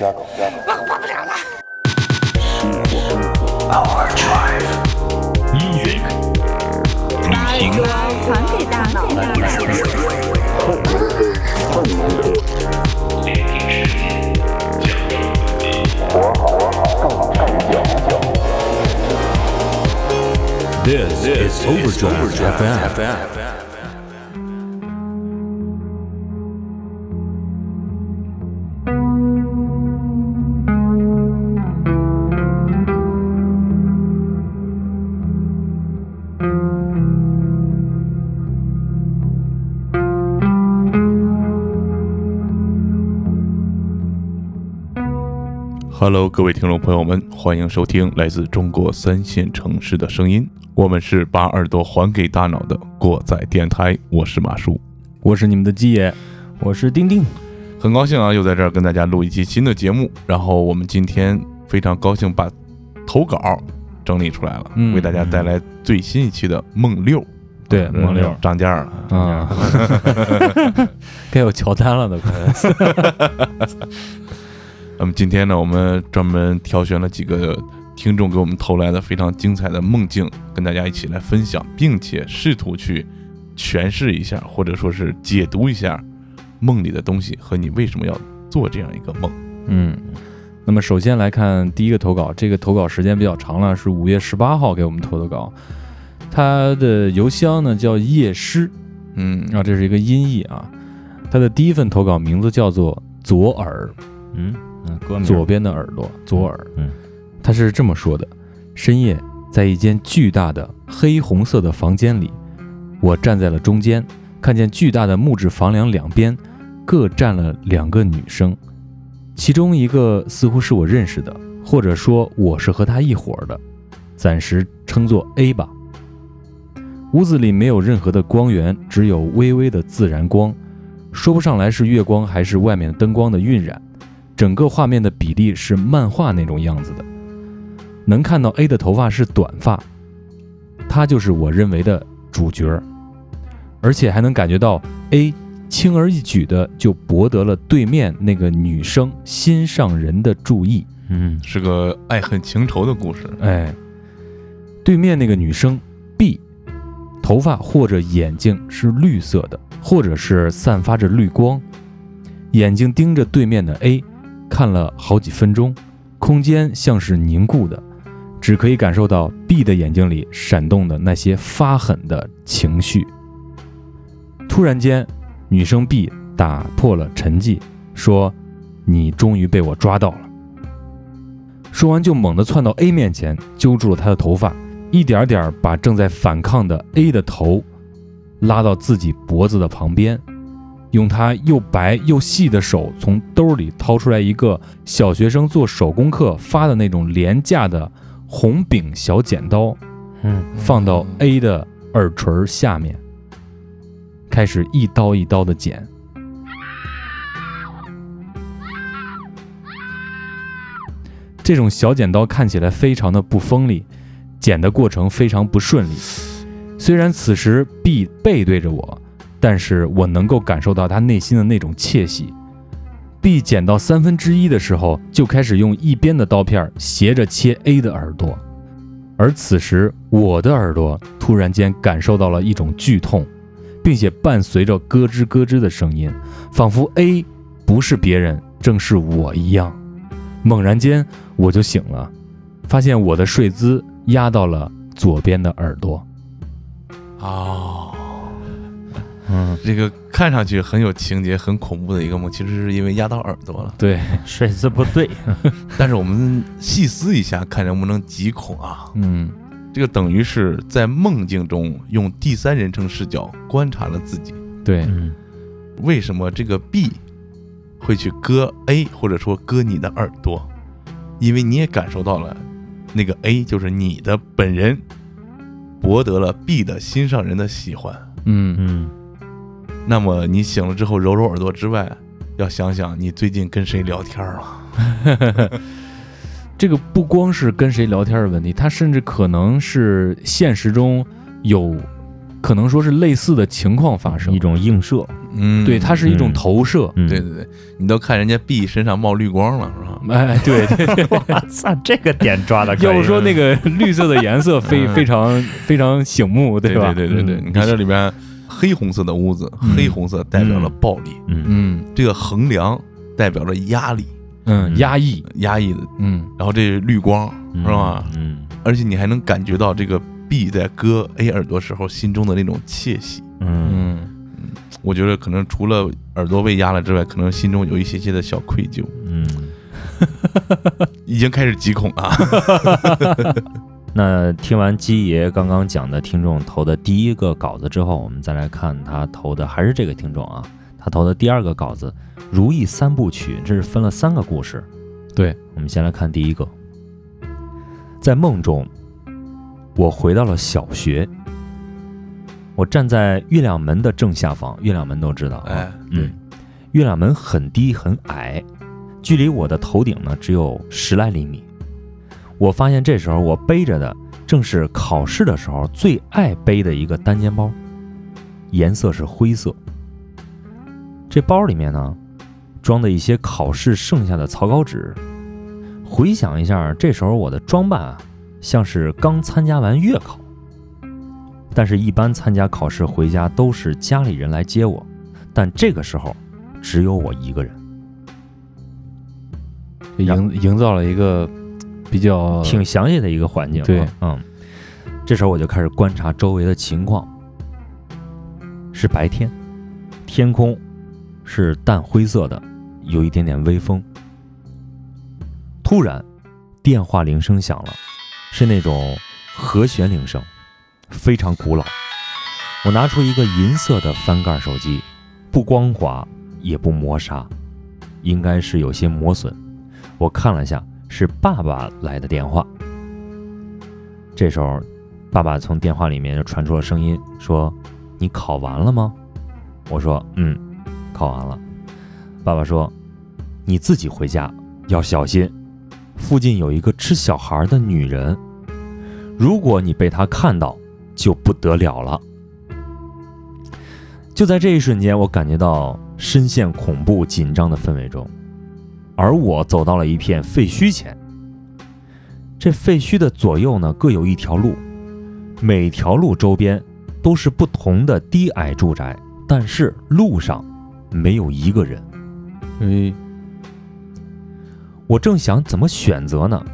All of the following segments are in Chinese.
我活不了了。Music，旅行，还给大脑。This is Overdrive FM。Hello，各位听众朋友们，欢迎收听来自中国三线城市的声音。我们是把耳朵还给大脑的过载电台，我是马叔，我是你们的鸡爷，我是丁丁。很高兴啊，又在这儿跟大家录一期新的节目。然后我们今天非常高兴把投稿整理出来了，嗯为大家带来最新一期的梦六。对嗯梦六涨价了。啊，该有乔丹了都快。那么今天呢，我们专门挑选了几个听众给我们投来的非常精彩的梦境，跟大家一起来分享，并且试图去诠释一下，或者说是解读一下梦里的东西和你为什么要做这样一个梦。嗯，那么首先来看第一个投稿，这个投稿时间比较长了，是五月十八号给我们投的稿。他的邮箱呢叫夜诗嗯啊，这是一个音译啊。他的第一份投稿名字叫做左耳，嗯嗯，左边的耳朵，左耳。嗯，他是这么说的：深夜，在一间巨大的黑红色的房间里，我站在了中间，看见巨大的木质房梁两边各站了两个女生，其中一个似乎是我认识的，或者说我是和她一伙儿的，暂时称作 A 吧。屋子里没有任何的光源，只有微微的自然光，说不上来是月光还是外面灯光的晕染。整个画面的比例是漫画那种样子的。能看到 A 的头发是短发，他就是我认为的主角儿，而且还能感觉到 A 轻而易举的就博得了对面那个女生心上人的注意。嗯是个爱恨情仇的故事。哎，对面那个女生 B，头发或者眼睛是绿色的，或者是散发着绿光，眼睛盯着对面的 A，看了好几分钟，空间像是凝固的，只可以感受到 B 的眼睛里闪动的那些发狠的情绪。突然间，女生 B 打破了沉寂，说：“你终于被我抓到了。”说完就猛地窜到 A 面前，揪住了他的头发，一点点把正在反抗的 A 的头拉到自己脖子的旁边，用他又白又细的手从兜里掏出来一个小学生做手工课发的那种廉价的红柄小剪刀，嗯放到 A 的耳垂下面，开始一刀一刀的剪。这种小剪刀看起来非常的不锋利，剪的过程非常不顺利。虽然此时 B 背对着我，但是我能够感受到他内心的那种窃喜。B 剪到三分之一的时候，就开始用一边的刀片斜着切 A 的耳朵，而此时我的耳朵突然间感受到了一种剧痛，并且伴随着咯吱咯吱的声音，仿佛 A 不是别人，正是我一样。猛然间，我就醒了，发现我的睡姿压到了左边的耳朵。哦，嗯，这个看上去很有情节、很恐怖的一个梦，其实是因为压到耳朵了。对，睡姿不对，但是我们细思一下，看能不能极恐啊？嗯，这个等于是在梦境中用第三人称视角观察了自己。对，嗯为什么这个 B 会去割 A，或者说割你的耳朵？因为你也感受到了，那个 A 就是你的本人，博得了 B 的心上人的喜欢。嗯，嗯那么你醒了之后揉揉耳朵之外，要想想你最近跟谁聊天了。这个不光是跟谁聊天的问题，它甚至可能是现实中有，可能说是类似的情况发生一。种映射，嗯对，它是一种嗯投射。嗯对对对，你都看人家 B 身上冒绿光了，是吧？哎，对对对，我操，这个点抓的，要不说那个绿色的颜色非嗯非常非常醒目，对吧？对对对你看这里边黑红色的屋子，嗯。黑红色代表了暴力，嗯。嗯。这个横梁代表着压力，嗯，压抑，压抑的，嗯。然后这绿光嗯是吧？嗯。而且你还能感觉到这个 B 在割 A 耳朵时候心中的那种窃喜。嗯。嗯。我觉得可能除了耳朵被压了之外，可能心中有一些些的小愧疚，嗯。已经开始极恐了。那听完鸡爷刚刚讲的听众投的第一个稿子之后，我们再来看他投的还是这个听众啊，他投的第二个稿子《如意三部曲》，这是分了三个故事。对，我们先来看第一个，在梦中，我回到了小学，我站在月亮门的正下方，月亮门都知道啊，哎，嗯，月亮门很低很矮，距离我的头顶呢只有十来厘米。我发现这时候我背着的正是考试的时候最爱背的一个单肩包，颜色是灰色。这包里面呢，装的一些考试剩下的草稿纸。回想一下，这时候我的装扮啊，像是刚参加完月考。但是，一般参加考试回家都是家里人来接我，但这个时候只有我一个人，营营造了一个比较挺详细的一个环境啊。对嗯，这时候我就开始观察周围的情况。是白天，天空是淡灰色的，有一点点微风。突然，电话铃声响了，是那种和弦铃声，非常古老。我拿出一个银色的翻盖手机，不光滑也不磨砂，应该是有些磨损。我看了下，是爸爸来的电话。这时候，爸爸从电话里面就传出了声音，说：“你考完了吗？”我说：“嗯，考完了。”爸爸说：“你自己回家要小心，附近有一个吃小孩的女人，如果你被她看到，就不得了了。”就在这一瞬间，我感觉到深陷恐怖紧张的氛围中，而我走到了一片废墟前。这废墟的左右呢，各有一条路，每条路周边都是不同的低矮住宅，但是路上没有一个人。哎，我正想怎么选择呢，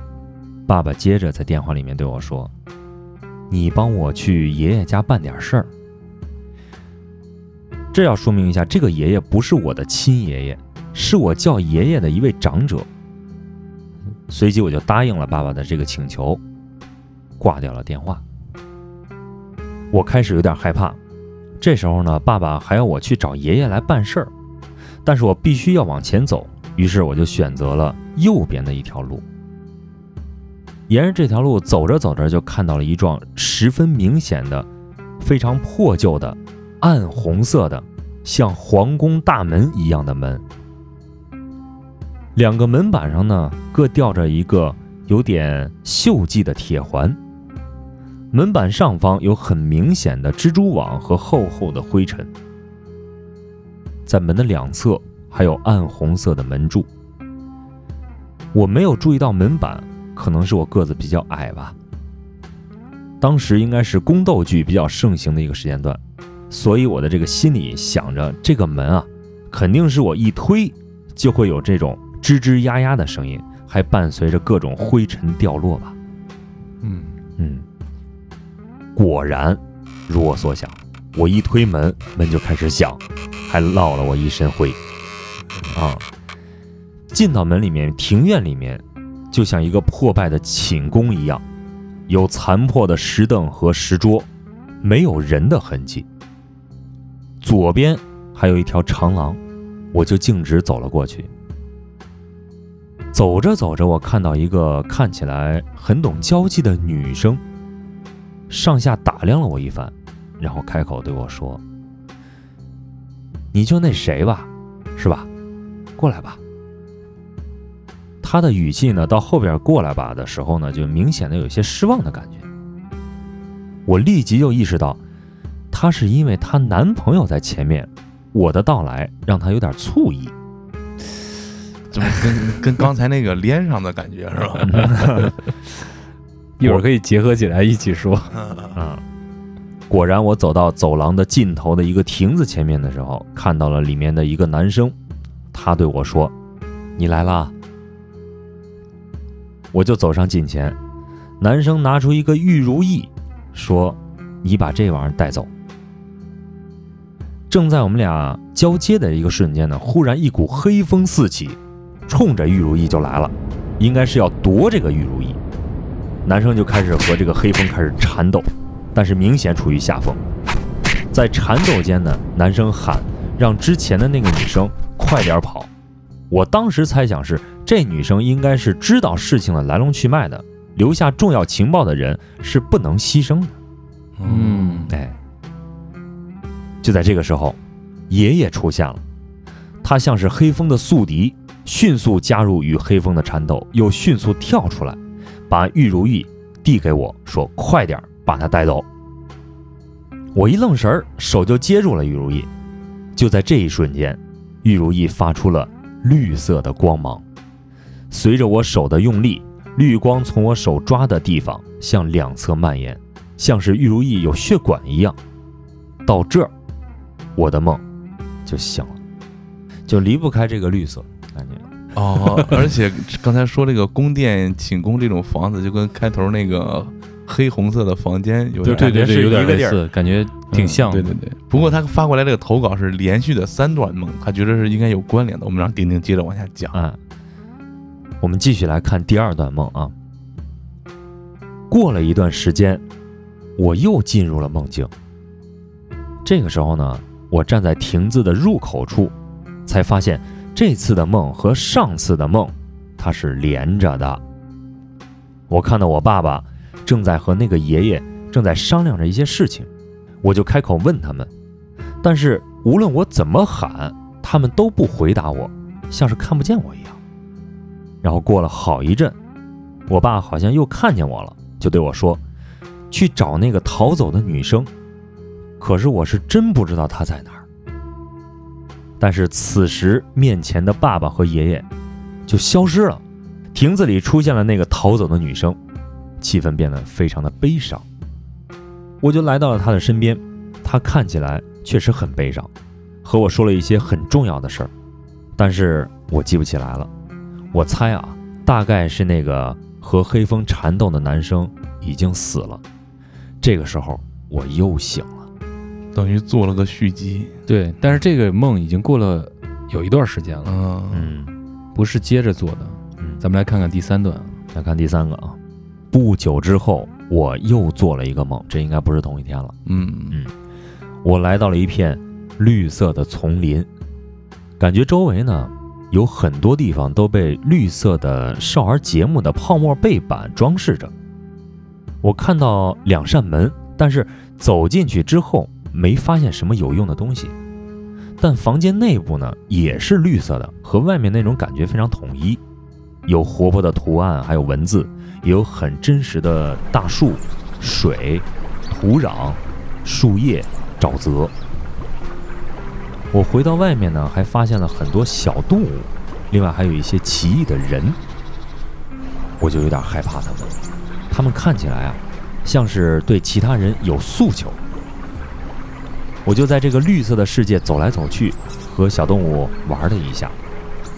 爸爸接着在电话里面对我说：“你帮我去爷爷家办点事儿。”这要说明一下，这个爷爷不是我的亲爷爷，是我叫爷爷的一位长者。随即我就答应了爸爸的这个请求，挂掉了电话。我开始有点害怕，这时候呢，爸爸还要我去找爷爷来办事儿，但是我必须要往前走，于是我就选择了右边的一条路。沿着这条路走着走着，就看到了一幢十分明显的、非常破旧的、暗红色的，像皇宫大门一样的门。两个门板上呢，各吊着一个有点锈迹的铁环。门板上方有很明显的蜘蛛网和厚厚的灰尘。在门的两侧还有暗红色的门柱。我没有注意到门板，可能是我个子比较矮吧。当时应该是宫斗剧比较盛行的一个时间段，所以我的这个心里想着，这个门啊，肯定是我一推就会有这种吱吱呀呀的声音，还伴随着各种灰尘掉落吧。嗯，嗯，果然如我所想，我一推门，门就开始响，还落了我一身灰。啊，进到门里面，庭院里面就像一个破败的寝宫一样，有残破的石凳和石桌，没有人的痕迹。左边还有一条长廊，我就径直走了过去。走着走着，我看到一个看起来很懂交际的女生，上下打量了我一番，然后开口对我说：“你就那谁吧，是吧？过来吧。”她的语气呢，到后边“过来吧”的时候呢，就明显的有些失望的感觉。我立即就意识到，她是因为她男朋友在前面，我的到来让她有点醋意。跟跟刚才那个连上的感觉是吧？一会儿可以结合起来一起说。嗯，果然，我走到走廊的尽头的一个亭子前面的时候，看到了里面的一个男生，他对我说：“你来啦。”我就走上近前，男生拿出一个玉如意，说：“你把这玩意儿带走。”正在我们俩交接的一个瞬间呢，忽然一股黑风四起，冲着玉如意就来了，应该是要夺这个玉如意。男生就开始和这个黑风开始缠斗，但是明显处于下风。在缠斗间呢，男生喊让之前的那个女生快点跑。我当时猜想是这女生应该是知道事情的来龙去脉的，留下重要情报的人是不能牺牲的。嗯，哎，就在这个时候，爷爷出现了，他像是黑风的宿敌，迅速加入与黑风的缠斗，又迅速跳出来，把玉如意递给我说：“快点把他带走。”我一愣神儿，手就接住了玉如意。就在这一瞬间，玉如意发出了绿色的光芒，随着我手的用力，绿光从我手抓的地方向两侧蔓延。像是玉如意有血管一样，到这儿，我的梦就醒了，就离不开这个绿色感觉。哦，而且刚才说这个宫殿寝宫这种房子，就跟开头那个黑红色的房间有点对对对，是有点类似，感觉挺像。对对对，不过他发过来这个投稿是连续的三段梦，他觉得是应该有关联的。我们让丁丁接着往下讲。啊，我们继续来看第二段梦啊。过了一段时间，我又进入了梦境。这个时候呢，我站在亭子的入口处，才发现这次的梦和上次的梦它是连着的。我看到我爸爸正在和那个爷爷正在商量着一些事情，我就开口问他们，但是无论我怎么喊，他们都不回答我，像是看不见我一样。然后过了好一阵，我爸好像又看见我了，就对我说：“去找那个逃走的女生。”可是我是真不知道她在哪儿。但是此时面前的爸爸和爷爷就消失了，亭子里出现了那个逃走的女生，气氛变得非常的悲伤。我就来到了她的身边，她看起来确实很悲伤，和我说了一些很重要的事儿，但是我记不起来了。我猜啊，大概是那个和黑风缠斗的男生已经死了。这个时候我又醒了。等于做了个续集。对，但是这个梦已经过了有一段时间了，嗯嗯不是接着做的。嗯，咱们来看看第三段。来看第三个啊。不久之后，我又做了一个梦，这应该不是同一天了。嗯嗯我来到了一片绿色的丛林，感觉周围呢有很多地方都被绿色的少儿节目的泡沫背板装饰着。我看到两扇门，但是走进去之后没发现什么有用的东西。但房间内部呢也是绿色的，和外面那种感觉非常统一，有活泼的图案，还有文字，也有很真实的大树、水、土壤、树叶、沼泽。我回到外面呢，还发现了很多小动物，另外还有一些奇异的人，我就有点害怕他们。他们看起来啊，像是对其他人有诉求。我就在这个绿色的世界走来走去，和小动物玩了一下，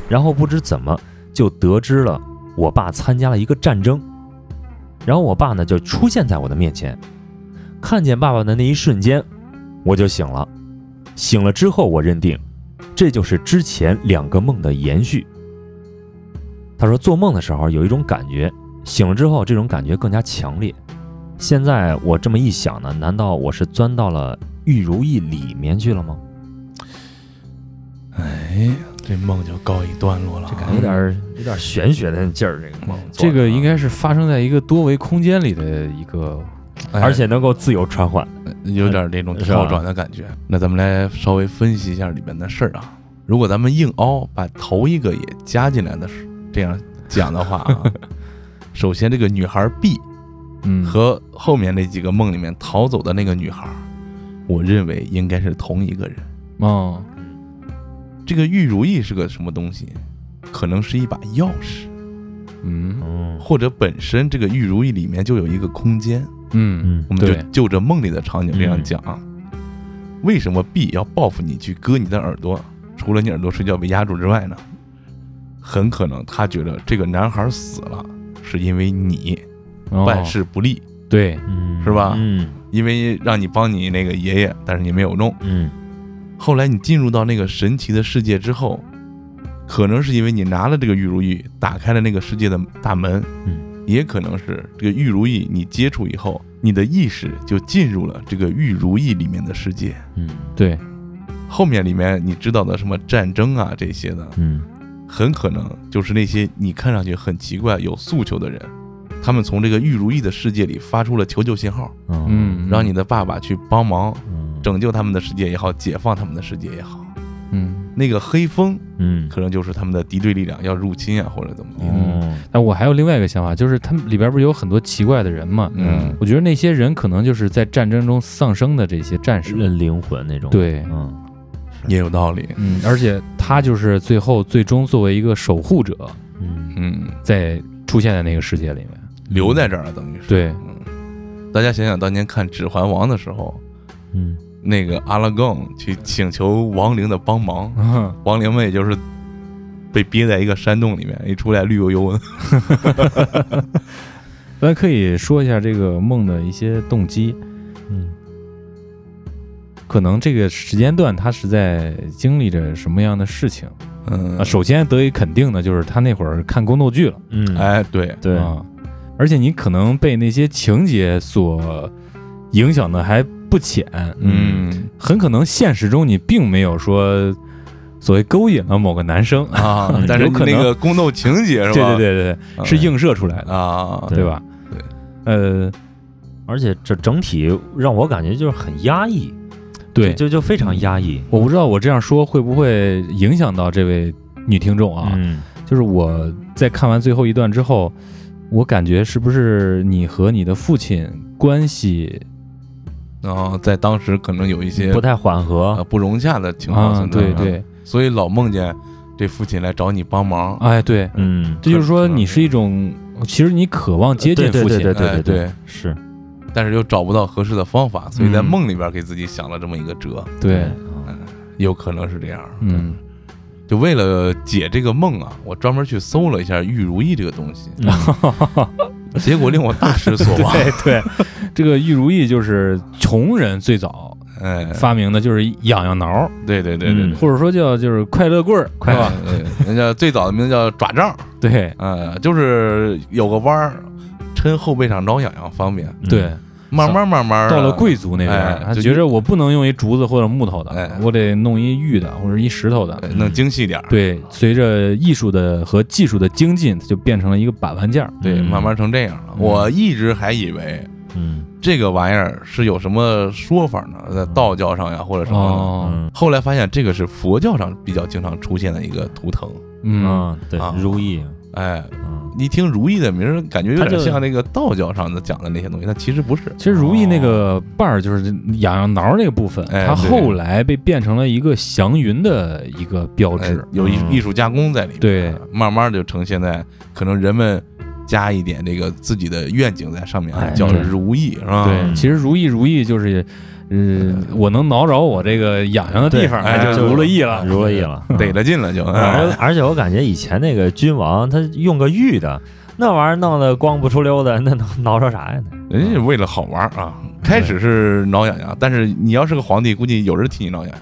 然后不知怎么就得知了我爸参加了一个战争，然后我爸呢就出现在我的面前，看见爸爸的那一瞬间，我就醒了。醒了之后，我认定这就是之前两个梦的延续。他说，做梦的时候有一种感觉，醒了之后这种感觉更加强烈。现在我这么一想呢，难道我是钻到了玉如意里面去了吗？哎，这梦就告一段落了啊。这感觉有点儿有点玄学的劲儿，这个梦。这个应该是发生在一个多维空间里的一个，哎而且能够自由穿换。有点这种跳转的感觉。那咱们来稍微分析一下里面的事儿啊。如果咱们硬凹把头一个也加进来的是这样讲的话啊，首先这个女孩 B 嗯，和后面那几个梦里面逃走的那个女孩，我认为应该是同一个人。哦，这个玉如意是个什么东西？可能是一把钥匙，嗯嗯或者本身这个玉如意里面就有一个空间。嗯嗯我们就就着梦里的场景这样讲啊。为什么 B 要报复你去割你的耳朵？除了你耳朵睡觉被压住之外呢？很可能他觉得这个男孩死了，是因为你哦办事不力，对，嗯。是吧？嗯。因为让你帮你那个爷爷，但是你没有弄。嗯。后来你进入到那个神奇的世界之后，可能是因为你拿了这个玉如意，打开了那个世界的大门，嗯，也可能是这个玉如意你接触以后，你的意识就进入了这个玉如意里面的世界。嗯。对，后面里面你知道的什么战争啊这些的，嗯。很可能就是那些你看上去很奇怪、有诉求的人，他们从这个玉如意的世界里发出了求救信号，嗯，让你的爸爸去帮忙嗯。拯救他们的世界也好，解放他们的世界也好。嗯，那个黑风嗯。可能就是他们的敌对力量要入侵啊，或者怎么地。嗯但我还有另外一个想法，就是他们里边不是有很多奇怪的人嘛？嗯。我觉得那些人可能就是在战争中丧生的这些战士。人灵魂那种。对，嗯。也有道理。嗯，而且他就是最后最终作为一个守护者，嗯。嗯，在出现在那个世界里面。留在这儿了等于是。对，嗯，大家想想当年看《指环王》的时候，嗯。那个阿拉贡去请求亡灵的帮忙，嗯 亡灵们也就是被憋在一个山洞里面，一出来绿油油的。咱可以说一下这个梦的一些动机。嗯。可能这个时间段他是在经历着什么样的事情嗯。啊？，首先得以肯定的就是他那会儿看宫斗剧了，嗯。哎，对，对。啊，而且你可能被那些情节所影响的还不浅，嗯很可能现实中你并没有说所谓勾引了某个男生，啊，但是有可能那个宫斗情节是吧？对对对对，嗯是映射出来的，啊，对吧？对，呃，而且这整体让我感觉就是很压抑，对，就就非常压抑我不知道我这样说会不会影响到这位女听众啊？嗯就是我在看完最后一段之后，我感觉是不是你和你的父亲关系然后在当时可能有一些不太缓和？呃不融洽的情况啊？存在，对对，所以老梦见这父亲来找你帮忙，哎对，嗯这就是说你是一种，其实你渴望接近父亲，对对对哎对，是。但是又找不到合适的方法，所以在嗯。梦里边给自己想了这么一个辙，对，嗯有可能是这样。嗯，就为了解这个梦啊，我专门去搜了一下玉如意这个东西，结果令我大失所望。对对，这个玉如意就是穷人最早哎，发明的，就是痒痒挠，对对对对对，或者说叫就是快乐棍儿，快是吧？对，人家最早的名字叫爪杖，对。呃，就是有个弯儿，抻后背上挠痒痒方便。对，慢慢慢慢到了贵族那边哎，他就觉着我不能用一竹子或者木头的哎，我得弄一玉的或者一石头的。哎能精细点儿。对，随着艺术的和技术的精进，它就变成了一个把玩件儿。对，嗯慢慢成这样了。嗯我一直还以为嗯这个玩意儿是有什么说法呢，在道教上呀或者什么的。哦，嗯后来发现这个是佛教上比较经常出现的一个图腾。嗯，嗯对啊如意哎，嗯一听如意的名儿，感觉有点像那个道教上的讲的那些东西，但其实不是。其实如意那个瓣儿就是痒痒挠那个部分，它后来被变成了一个祥云的一个标哎志。有艺嗯艺术加工在里面。对，慢慢就成现在可能人们加一点这个自己的愿景在上面，哎叫对如意，是吧？对，嗯其实如意如意就是，嗯，我能挠着我这个痒痒的地方，对哎那就如了意了。如意了，得了劲了就。而哎而且我感觉以前那个君王他用个玉的，那玩意儿弄得光不出溜的，那能挠着啥呀？人家是为了好玩啊，开始是挠痒痒，但是你要是个皇帝，估计有人替你挠痒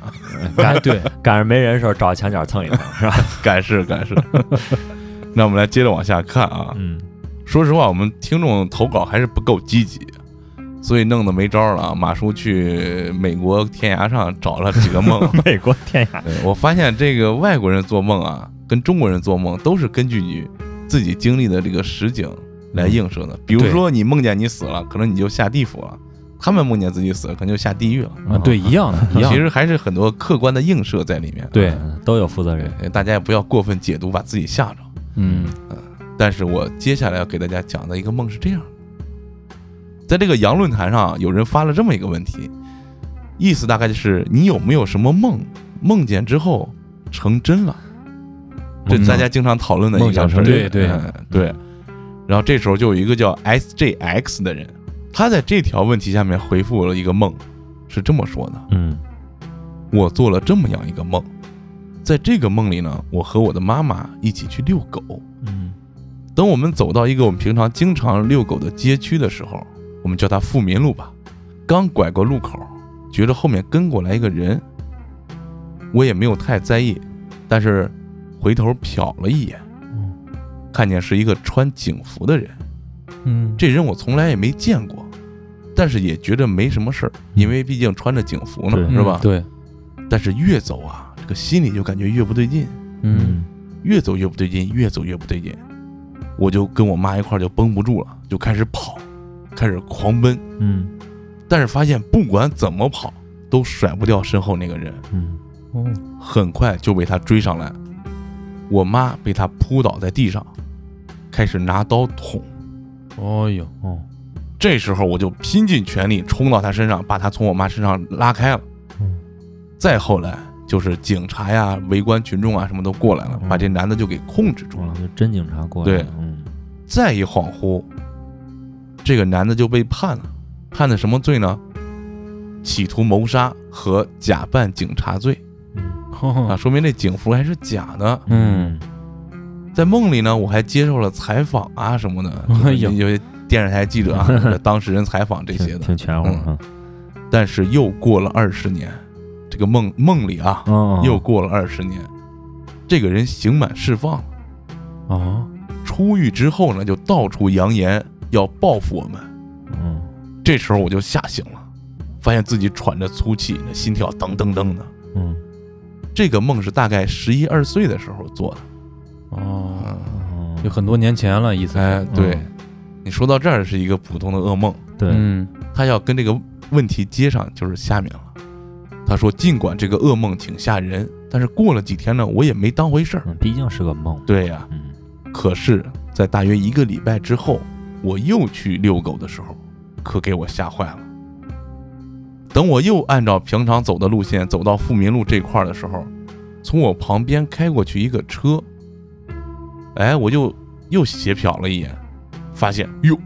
痒，哎，对，赶上没人的时候找墙角蹭一蹭，是吧？赶是赶是。那我们来接着往下看啊。嗯说实话，我们听众投稿还是不够积极，所以弄得没招了啊。马叔去美国天涯上找了几个梦，美国天涯，对我发现这个外国人做梦啊，跟中国人做梦都是根据你自己经历的这个实景来映射的。比如说你梦见你死了，可能你就下地府了；他们梦见自己死了，可能就下地狱了。啊，对，一样的，一样。其实还是很多客观的映射在里面。对，嗯都有负责人。大家也不要过分解读，把自己吓着。嗯但是我接下来要给大家讲的一个梦是这样的，在这个洋论坛上，有人发了这么一个问题，意思大概就是你有没有什么梦，梦见之后成真了？这大家经常讨论的一个事儿。对对嗯对。然后这时候就有一个叫 SJX 的人，他在这条问题下面回复了一个梦，是这么说的：嗯我做了这么样一个梦，在这个梦里呢，我和我的妈妈一起去遛狗。嗯等我们走到一个我们平常经常遛狗的街区的时候，我们叫它富民路吧。刚拐过路口，觉得后面跟过来一个人，我也没有太在意，但是回头瞟了一眼，嗯看见是一个穿警服的人。嗯，这人我从来也没见过，但是也觉得没什么事儿，因为毕竟穿着警服呢，是吧？嗯对，但是越走啊，这个心里就感觉越不对劲，嗯越走越不对劲，越走越不对劲。我就跟我妈一块儿就绷不住了，就开始跑，开始狂奔。嗯但是发现不管怎么跑，都甩不掉身后那个人，嗯哦，很快就被他追上来。我妈被他扑倒在地上，开始拿刀捅。哦呦，哦这时候我就拼尽全力冲到他身上，把他从我妈身上拉开了。嗯再后来就是警察呀、围观群众啊，什么都过来了，嗯把这男的就给控制住了。哇，就真警察过来了，嗯再一恍惚，这个男的就被判了，判的什么罪呢？企图谋杀和假扮警察罪。嗯啊，说明这警服还是假的。嗯。在梦里呢，我还接受了采访啊什么的，有些电视台记者啊、当事人采访这些的。挺挺全乎。但是又过了二十年，这个梦梦里啊，嗯又过了二十年，这个人刑满释放了。啊，出狱之后呢，就到处扬言要报复我们。嗯。这时候我就吓醒了，发现自己喘着粗气，那心跳噔噔噔的。嗯。这个梦是大概十一二岁的时候做的。哦，有很多年前了，一猜，哎，对嗯，你说到这儿是一个普通的噩梦，对，嗯。他要跟这个问题接上，就是下面了。他说，尽管这个噩梦挺吓人，但是过了几天呢，我也没当回事毕竟是个梦，对呀、嗯。可是，在大约一个礼拜之后，我又去遛狗的时候，可给我吓坏了。等我又按照平常走的路线走到富民路这块儿的时候，从我旁边开过去一个车，哎，我就又斜瞟了一眼，发现哟，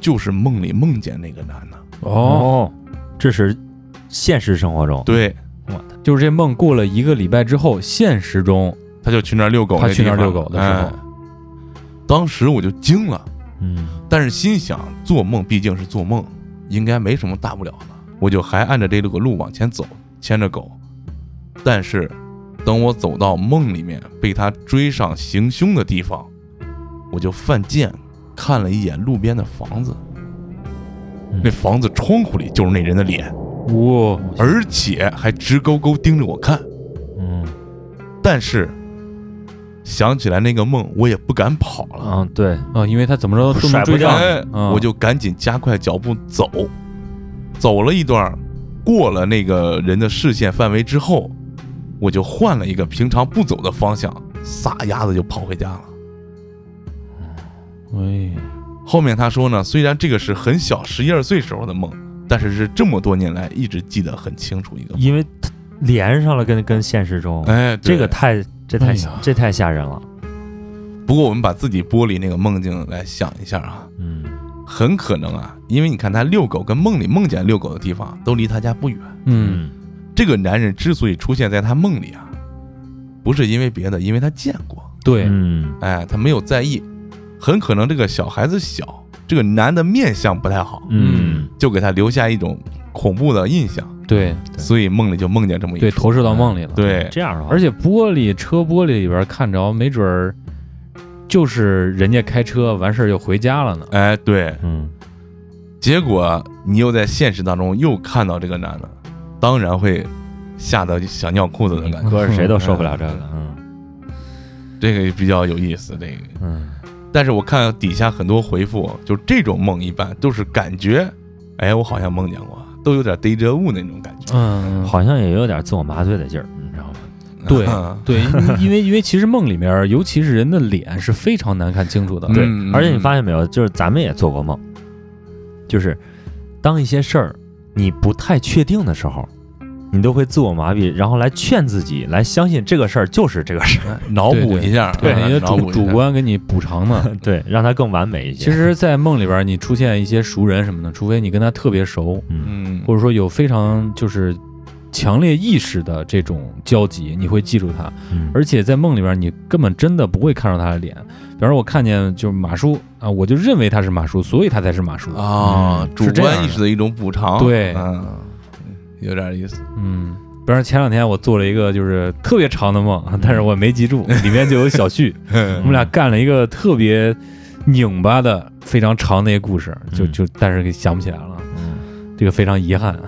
就是梦里梦见那个男的。哦，，这是现实生活中，对，就是这梦过了一个礼拜之后，现实中他就去那儿遛狗，他去那儿遛狗的时候哎当时我就惊了。嗯。但是心想，做梦毕竟是做梦，应该没什么大不了的，我就还按着这个路往前走，牵着狗。但是，等我走到梦里面被他追上行凶的地方，我就犯贱，看了一眼路边的房子，嗯。那房子窗户里就是那人的脸，哇，而且还直勾勾盯着我看。嗯。但是，想起来那个梦，我也不敢跑了。嗯，对，啊，因为他怎么着都能追甩不掉。上，我就赶紧加快脚步走，走了一段，过了那个人的视线范围之后，我就换了一个平常不走的方向，撒丫子就跑回家了。哎，后面他说呢，虽然这个是很小十一二岁时候的梦，但是是这么多年来一直记得很清楚一个梦。因为连上了跟跟现实中，哎，这个太这太哎呀。这太吓人了，不过我们把自己剥离那个梦境来想一下啊，嗯。很可能啊，因为你看他遛狗跟梦里梦见遛狗的地方都离他家不远。嗯，这个男人之所以出现在他梦里啊，不是因为别的，因为他见过，对，嗯。哎，他没有在意，很可能这个小孩子小，这个男的面相不太好，嗯。就给他留下一种恐怖的印象，对所以梦里就梦见这么一出对投射到梦里了，对。这样的话，而且玻璃车玻璃里边看着，没准儿就是人家开车完事儿又回家了呢。哎对，嗯。结果你又在现实当中又看到这个男的，当然会吓得想尿裤子的感觉，搁着谁都受不了这个，嗯。这个比较有意思，这个。嗯。但是我看底下很多回复，就这种梦一般都是感觉，哎，我好像梦见过，都有点逮着物那种感觉。嗯，好像也有点自我麻醉的劲儿，你知道吗？对嗯对，因为因为其实梦里面，尤其是人的脸是非常难看清楚的。对嗯，而且你发现没有，就是咱们也做过梦，就是当一些事儿你不太确定的时候，你都会自我麻痹，然后来劝自己，来相信这个事儿就是这个事儿，脑补一下，对，啊你的主主观给你补偿呢。对，让它更完美一些。其，实，在梦里边，你出现一些熟人什么的，除非你跟他特别熟，嗯嗯，或者说有非常就是强烈意识的这种交集，你会记住他。嗯而且在梦里边，你根本真的不会看到他的脸。比方说，我看见就是马叔啊，我就认为他是马叔，所以他才是马叔。啊，主观意识的一种补偿，对嗯，有点意思，嗯，比方说前两天我做了一个就是特别长的梦，但是我没记住，里面就有小旭，我们俩干了一个特别拧巴的、非常长的一个故事，就嗯。就但是给想不起来了，嗯，这个非常遗憾。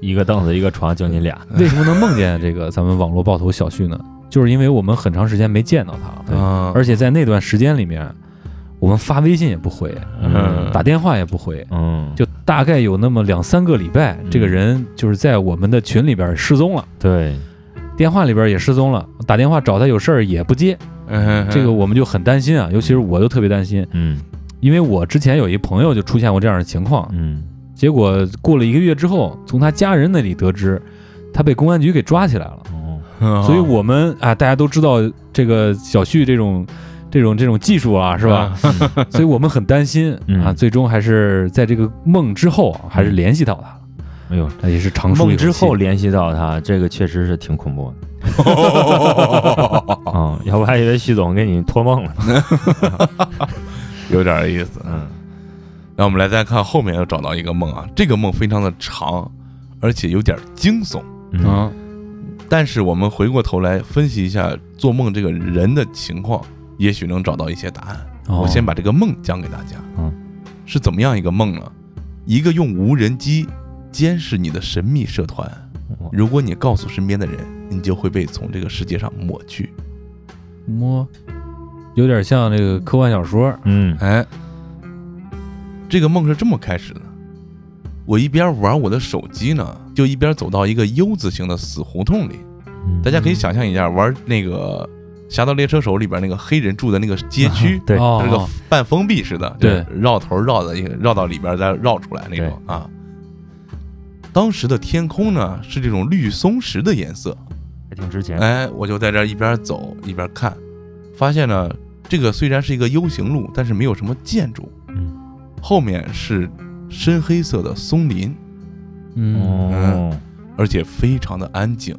一个凳子一个床，就你俩。为什么能梦见这个咱们网络爆头小旭呢？就是因为我们很长时间没见到他，啊，而且在那段时间里面，我们发微信也不回，嗯。打电话也不回，嗯，就大概有那么两三个礼拜，这个人就是在我们的群里边失踪了，对，电话里边也失踪了，打电话找他有事儿也不接，嗯这个我们就很担心啊，尤其是我就特别担心，嗯。因为我之前有一朋友就出现过这样的情况，嗯。结果过了一个月之后，从他家人那里得知，他被公安局给抓起来了。所以我们啊，大家都知道这个小旭这种这种这种技术啊，是吧？所以我们很担心嗯啊，最终还是在这个梦之后啊，还是联系到他了。哎呦，那也是长梦之后联系到他，这个确实是挺恐怖的啊、要不还以为徐总给你托梦了呢。有点意思。嗯那我们来再看后面又找到一个梦啊，这个梦非常的长，而且有点惊悚。嗯啊，但是我们回过头来分析一下做梦这个人的情况，也许能找到一些答案。哦我先把这个梦讲给大家。嗯，是怎么样一个梦呢？一个用无人机监视你的神秘社团，如果你告诉身边的人，你就会被从这个世界上抹去。摸，有点像这个科幻小说。嗯哎，这个梦是这么开始的：我一边玩我的手机呢，就一边走到一个 U 字形的死胡同里。嗯大家可以想象一下，玩那个《侠盗猎车手》里边那个黑人住的那个街区，对哦它是个半封闭式的，对就是绕头绕的绕到里边再绕出来那种啊。当时的天空呢是这种绿松石的颜色，还挺值钱。哎，我就在这一边走一边看，发现呢这个虽然是一个 U 型路，但是没有什么建筑，嗯后面是深黑色的松林，嗯哦，而且非常的安静，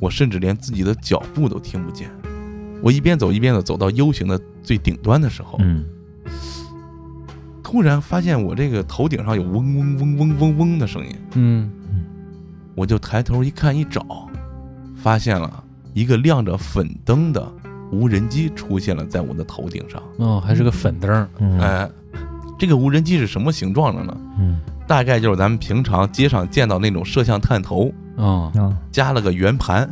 我甚至连自己的脚步都听不见。我一边走一边的走到 U 型的最顶端的时候，嗯。突然发现我这个头顶上有嗡嗡嗡嗡嗡嗡的声音，嗯。我就抬头一看一找，发现了一个亮着粉灯的无人机出现了在我的头顶上。哦，还是个粉灯哎，这个无人机是什么形状的呢？嗯。大概就是咱们平常街上见到那种摄像探头，哦，啊，加了个圆盘。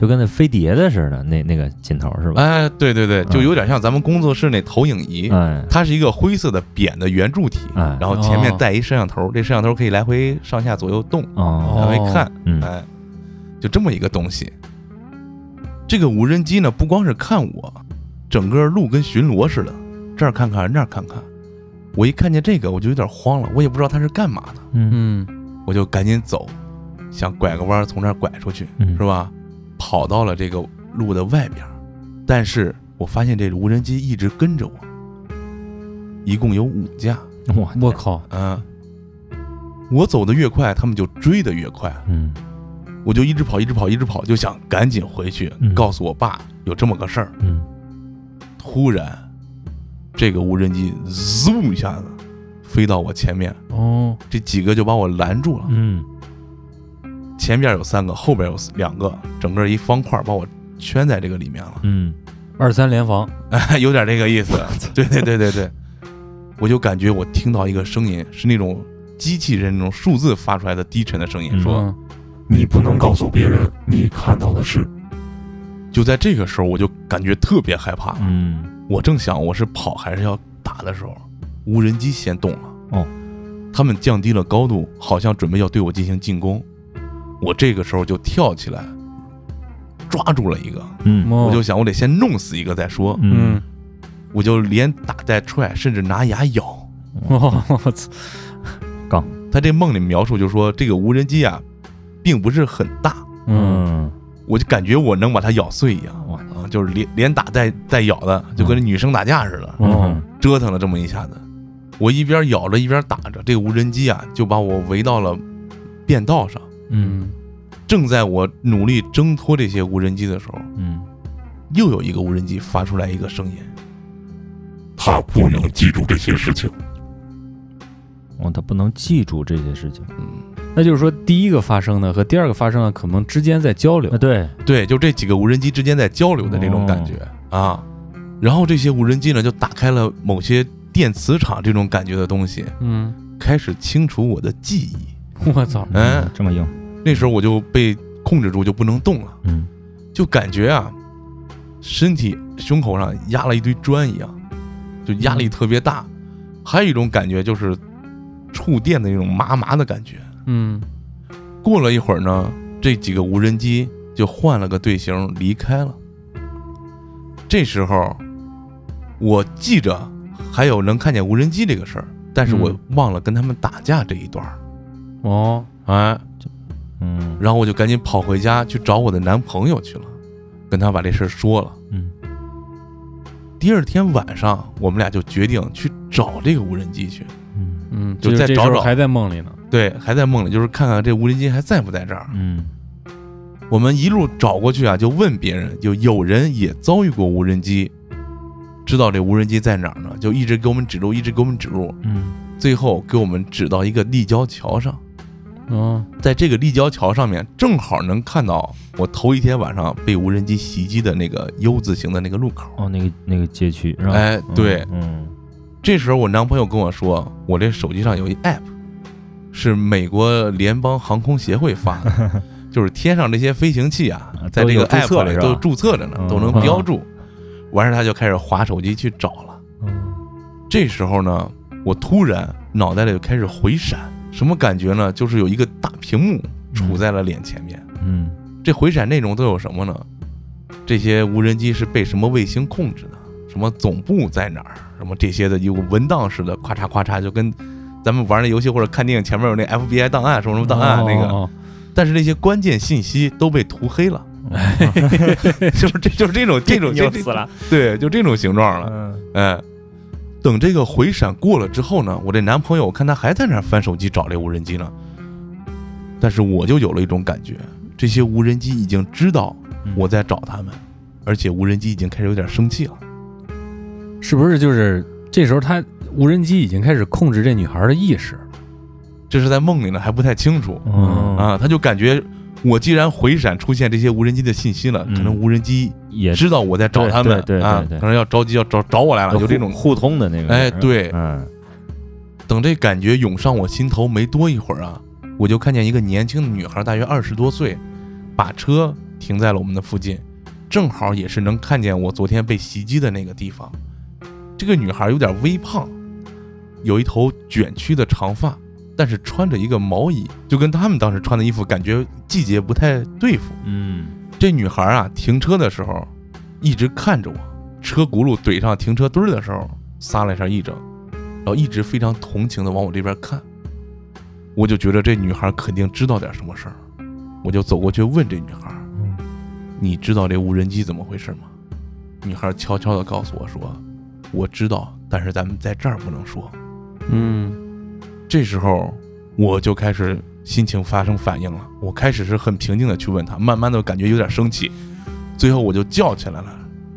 就跟那飞碟的似的，那那个镜头是吧？哎，对对对，就有点像咱们工作室那投影仪。哎它是一个灰色的扁的圆柱体，哎然后前面哦带一摄像头，这摄像头可以来回上下左右动，哦来回看，嗯哎，就这么一个东西。这个无人机呢，不光是看我，整个路跟巡逻似的，这儿看看那儿看看。我一看见这个，我就有点慌了，我也不知道它是干嘛的，嗯嗯我就赶紧走，想拐个弯从这儿拐出去，嗯是吧？跑到了这个路的外边，但是我发现这个无人机一直跟着我，一共有五架，哇我靠，嗯，我走的越快，他们就追的越快，嗯。我就一直跑，一直跑，一直跑，就想赶紧回去嗯。告诉我爸有这么个事儿。嗯。突然，这个无人机 zoom 一下子飞到我前面，哦，这几个就把我拦住了。嗯前边有三个，后边有两个，整个一方块把我圈在这个里面了。嗯二三联防。哎，有点这个意思。对对对对对，我就感觉我听到一个声音，是那种机器人那种数字发出来的低沉的声音，嗯说嗯你不能告诉别人你看到的是。就在这个时候，我就感觉特别害怕。嗯我正想我是跑还是要打的时候，无人机先动了。哦，他们降低了高度，好像准备要对我进行进攻。我这个时候就跳起来，抓住了一个，嗯。哦。我就想我得先弄死一个再说。嗯，我就连打带踹，甚至拿牙咬。哦，我操，他这梦里描述就说，这个无人机啊，并不是很大，嗯，我就感觉我能把它咬碎一样，啊，就是连连打带带咬的，就跟女生打架似的，嗯，折腾了这么一下子。我一边咬着一边打着，这个无人机啊就把我围到了便道上。嗯正在我努力挣脱这些无人机的时候，嗯又有一个无人机发出来一个声音，他不能记住这些事情。哦，他不能记住这些事情。嗯，那就是说，第一个发生的和第二个发生的可能之间在交流啊，。对，对，就这几个无人机之间在交流的这种感觉、啊。然后这些无人机呢，就打开了某些电磁场这种感觉的东西，嗯，开始清除我的记忆。我操，嗯，这么硬。那时候我就被控制住，就不能动了，嗯就感觉啊，身体胸口上压了一堆砖一样，就压力特别大。还有一种感觉就是触电的那种麻麻的感觉。嗯过了一会儿呢，这几个无人机就换了个队形离开了。这时候，我记着还有能看见无人机这个事儿，但是我嗯忘了跟他们打架这一段儿。哦，哎，嗯。然后我就赶紧跑回家去找我的男朋友去了，跟他把这事儿说了。嗯。第二天晚上，我们俩就决定去找这个无人机去。嗯。嗯，就再找找。还在梦里呢。对，还在梦里，就是看看这无人机还在不在这儿。嗯。我们一路找过去啊，就问别人，就有人也遭遇过无人机，知道这无人机在哪儿呢，就一直给我们指路，一直给我们指路，嗯。最后给我们指到一个立交桥上，哦，在这个立交桥上面，正好能看到我头一天晚上被无人机袭击的那个 U 字形的那个路口。哦，那个那个街区是吧？哎，对，嗯这时候我男朋友跟我说，我这手机上有一 app，是美国联邦航空协会发的，就是天上这些飞行器啊啊，在这个都有注册 app 里是吧都注册着呢，嗯都能标注。完事儿他就开始划手机去找了。嗯这时候呢，我突然脑袋里就开始回闪，什么感觉呢？就是有一个大屏幕杵在了脸前面。嗯这回闪内容都有什么呢？这些无人机是被什么卫星控制的？什么总部在哪儿？什么这些的有文档似的，咔嚓咔嚓，就跟咱们玩那游戏或者看电影前面有那 FBI 档案什么什么档案那个，哦但是那些关键信息都被涂黑了，就是这就是这种这种就 死了。对，就这种形状了。嗯哎，等这个回闪过了之后呢，我这男朋友我看他还在那翻手机找这无人机呢，但是我就有了一种感觉，这些无人机已经知道我在找他们，而且无人机已经开始有点生气了。是不是就是这时候他无人机已经开始控制这女孩的意识？这是在梦里呢，还不太清楚嗯啊。他就感觉我既然回闪出现这些无人机的信息了，嗯可能无人机也知道我在找他们对对对可能要着急要找找我来了，有这种互互通的那个。哎对嗯等这感觉涌上我心头没多一会儿啊，我就看见一个年轻的女孩，大约二十多岁，把车停在了我们的附近，正好也是能看见我昨天被袭击的那个地方。这个女孩有点微胖，有一头卷曲的长发，但是穿着一个毛衣，就跟他们当时穿的衣服感觉季节不太对付。嗯这女孩啊，停车的时候一直看着我，车轱辘怼上停车墩儿的时候撒了一下一整，然后一直非常同情的往我这边看。我就觉得这女孩肯定知道点什么事儿，我就走过去问这女孩嗯：“你知道这无人机怎么回事吗？”女孩悄悄的告诉我说：“我知道，但是咱们在这儿不能说。”嗯这时候我就开始心情发生反应了。我开始是很平静的去问他，慢慢的感觉有点生气，最后我就叫起来了，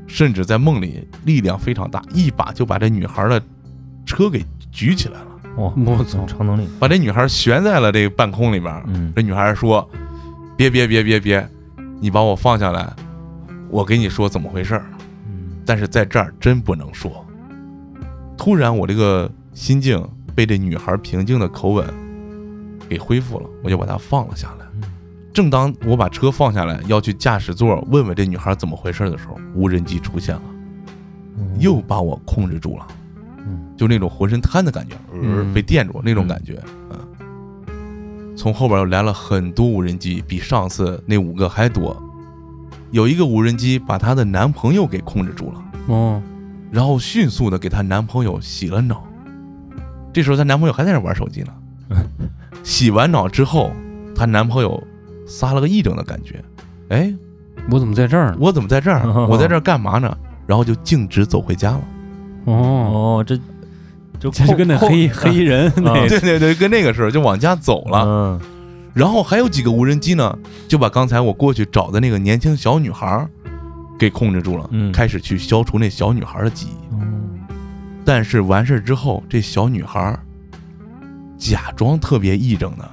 甚至在梦里力量非常大，一把就把这女孩的车给举起来了，哇，我操超能力。把这女孩悬在了这个半空里边。嗯这女孩说：“别别别别别，你把我放下来，我给你说怎么回事儿。嗯但是在这儿真不能说。”突然，我这个心境被这女孩平静的口吻给恢复了，我就把它放了下来。嗯正当我把车放下来，要去驾驶座问问这女孩怎么回事的时候，无人机出现了，嗯又把我控制住了，嗯就那种浑身瘫的感觉，被电住那种感觉，嗯。从后边又来了很多无人机，比上次那五个还多。有一个无人机把她的男朋友给控制住了。哦然后迅速的给她男朋友洗了脑。这时候她男朋友还在那玩手机呢。洗完澡之后，她男朋友撒了个癔症的感觉。哎，我怎么在这儿呢？我怎么在这儿？我在这儿干嘛呢？然后就径直走回家了。哦，哦，这就这就跟那黑 黑衣人那对对对，跟那个似的，就往家走了。嗯然后还有几个无人机呢，就把刚才我过去找的那个年轻小女孩儿给控制住了，嗯开始去消除那小女孩的记忆。嗯但是完事儿之后，这小女孩儿假装特别义正的，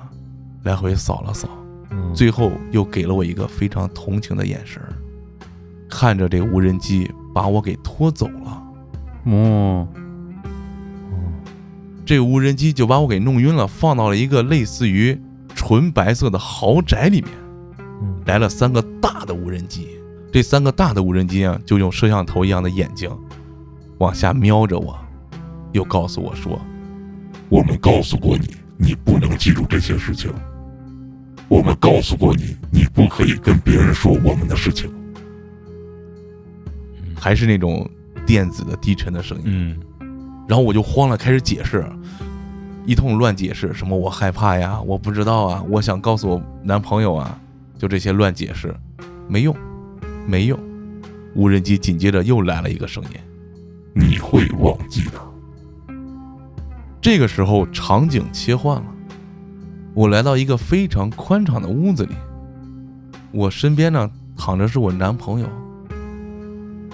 来回扫了扫，嗯，最后又给了我一个非常同情的眼神，看着这无人机把我给拖走了。哦，这无人机就把我给弄晕了，放到了一个类似于纯白色的豪宅里面。嗯来了三个大的无人机，这三个大的无人机啊，就用摄像头一样的眼睛往下瞄着我，又告诉我说我们告诉过你，你不能记住这些事情。我们告诉过你，你不可以跟别人说我们的事情。还是那种电子的低沉的声音。嗯然后我就慌了，开始解释，一通乱解释，什么我害怕呀，我不知道啊，我想告诉我男朋友啊，就这些乱解释，没用，没用。无人机紧接着又来了一个声音，你会忘记的。这个时候场景切换了，我来到一个非常宽敞的屋子里，我身边呢躺着是我男朋友，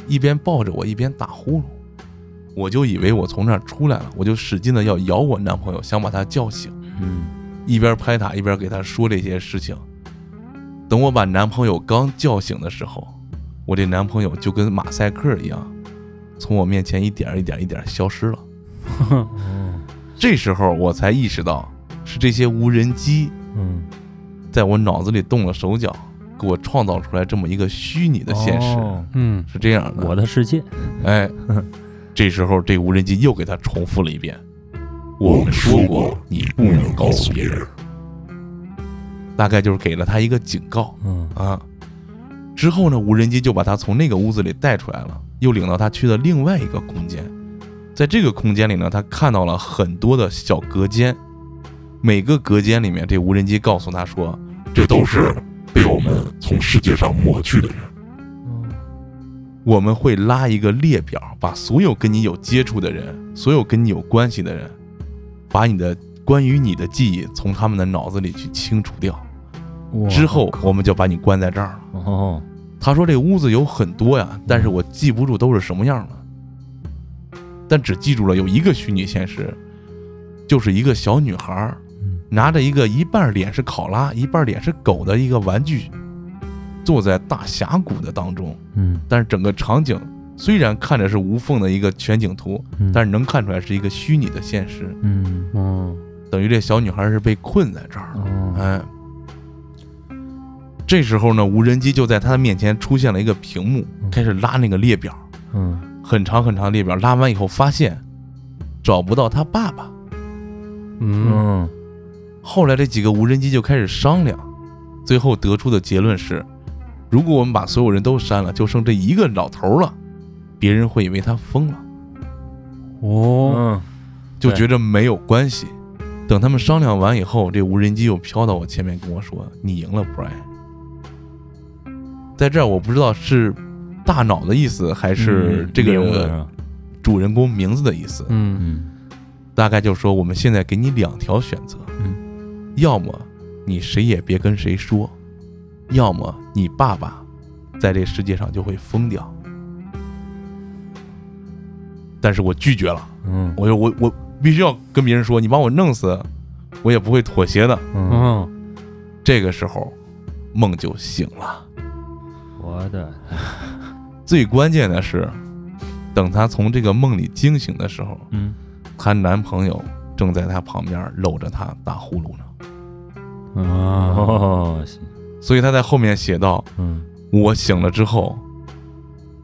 一边抱着我一边打呼噜，我就以为我从那儿出来了，我就使劲的要摇我男朋友，想把他叫醒，嗯。一边拍他一边给他说这些事情。等我把男朋友刚叫醒的时候，我这男朋友就跟马赛克一样，从我面前一点一点一点消失了。哦这时候我才意识到，是这些无人机嗯在我脑子里动了手脚，给我创造出来这么一个虚拟的现实，哦嗯，是这样的。我的世界，哎，这时候这无人机又给他重复了一遍，我们说过，你不能告诉别人。大概就是给了他一个警告嗯啊。之后呢，无人机就把他从那个屋子里带出来了，又领到他去的另外一个空间。在这个空间里呢，他看到了很多的小隔间，每个隔间里面，这无人机告诉他说，这都是被我们从世界上抹去的人。我们会拉一个列表，把所有跟你有接触的人，所有跟你有关系的人，把你的关于你的记忆从他们的脑子里去清除掉。之后，我们就把你关在这儿了。哦他说这屋子有很多呀，但是我记不住都是什么样的，但只记住了有一个虚拟现实，就是一个小女孩拿着一个一半脸是考拉，一半脸是狗的一个玩具，坐在大峡谷的当中。嗯。但是整个场景虽然看着是无缝的一个全景图，嗯，但是能看出来是一个虚拟的现实，嗯。哦。等于这小女孩是被困在这儿了。哦。哎，这时候呢，无人机就在她的面前出现了一个屏幕，嗯。开始拉那个列表，嗯很长很长列表。拉完以后发现找不到他爸爸。嗯嗯后来这几个无人机就开始商量，最后得出的结论是：如果我们把所有人都删了，就剩这一个老头了，别人会以为他疯了。哦嗯就觉着没有关系。等他们商量完以后，这无人机又飘到我前面跟我说：“你赢了，Brian。”在这儿我不知道是大脑的意思，还是嗯这个主人公名字的意思。嗯嗯大概就是说，我们现在给你两条选择，嗯要么你谁也别跟谁说，要么你爸爸在这世界上就会疯掉。但是我拒绝了。嗯我说我我必须要跟别人说，你把我弄死，我也不会妥协的。嗯，哦这个时候，梦就醒了。我的最关键的是，等她从这个梦里惊醒的时候，嗯她男朋友正在她旁边搂着她打呼噜呢。啊哦所以她在后面写道嗯：“我醒了之后，